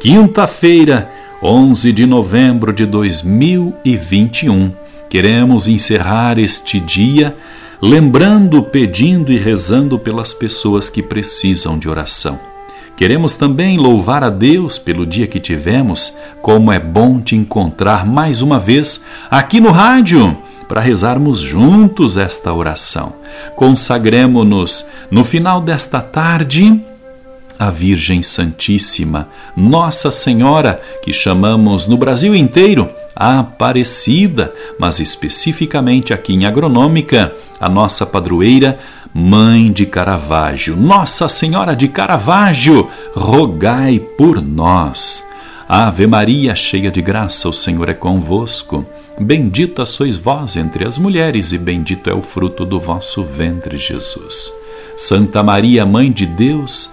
quinta-feira, 11 de novembro de 2021. Queremos encerrar este dia lembrando, pedindo e rezando pelas pessoas que precisam de oração. Queremos também louvar a Deus pelo dia que tivemos, como é bom te encontrar mais uma vez aqui no rádio para rezarmos juntos esta oração. Consagremos-nos no final desta tarde a Virgem Santíssima, Nossa Senhora, que chamamos no Brasil inteiro a Aparecida, mas especificamente aqui em Agronômica, a nossa padroeira, Mãe de Caravaggio. Nossa Senhora de Caravaggio, rogai por nós. Ave Maria, cheia de graça, o Senhor é convosco. Bendita sois vós entre as mulheres, e bendito é o fruto do vosso ventre, Jesus. Santa Maria, Mãe de Deus,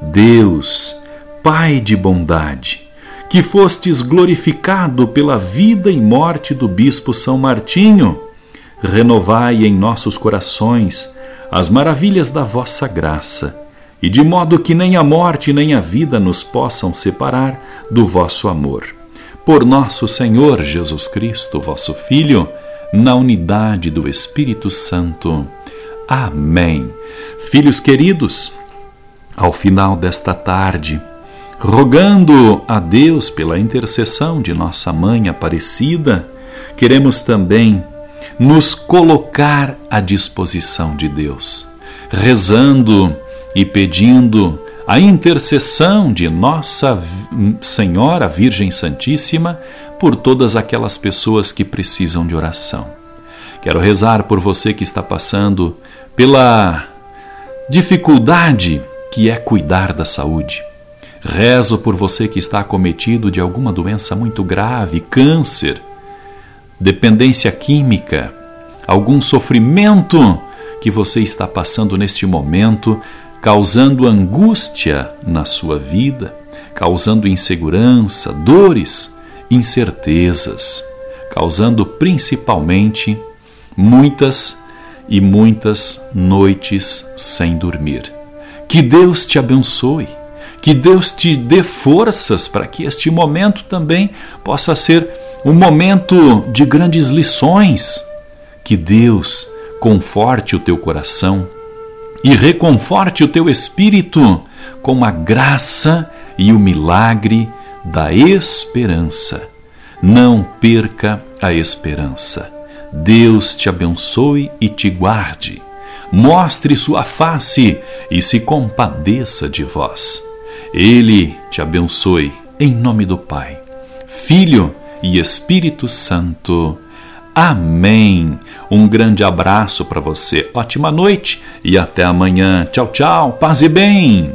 Deus, Pai de bondade, que fostes glorificado pela vida e morte do Bispo São Martinho, renovai em nossos corações as maravilhas da vossa graça, e de modo que nem a morte nem a vida nos possam separar do vosso amor. Por nosso Senhor Jesus Cristo, vosso Filho, na unidade do Espírito Santo. Amém. Filhos queridos, ao final desta tarde, rogando a Deus pela intercessão de nossa mãe Aparecida, queremos também nos colocar à disposição de Deus, rezando e pedindo a intercessão de Nossa Senhora Virgem Santíssima por todas aquelas pessoas que precisam de oração. Quero rezar por você que está passando pela dificuldade que é cuidar da saúde. Rezo por você que está acometido de alguma doença muito grave, câncer, dependência química, algum sofrimento que você está passando neste momento, causando angústia na sua vida, causando insegurança, dores, incertezas, causando principalmente muitas e muitas noites sem dormir. Que Deus te abençoe. Que Deus te dê forças para que este momento também possa ser um momento de grandes lições. Que Deus conforte o teu coração e reconforte o teu espírito com a graça e o milagre da esperança. Não perca a esperança. Deus te abençoe e te guarde mostre sua face e se compadeça de vós. Ele te abençoe em nome do Pai, Filho e Espírito Santo. Amém. Um grande abraço para você, ótima noite e até amanhã. Tchau, tchau, paz e bem.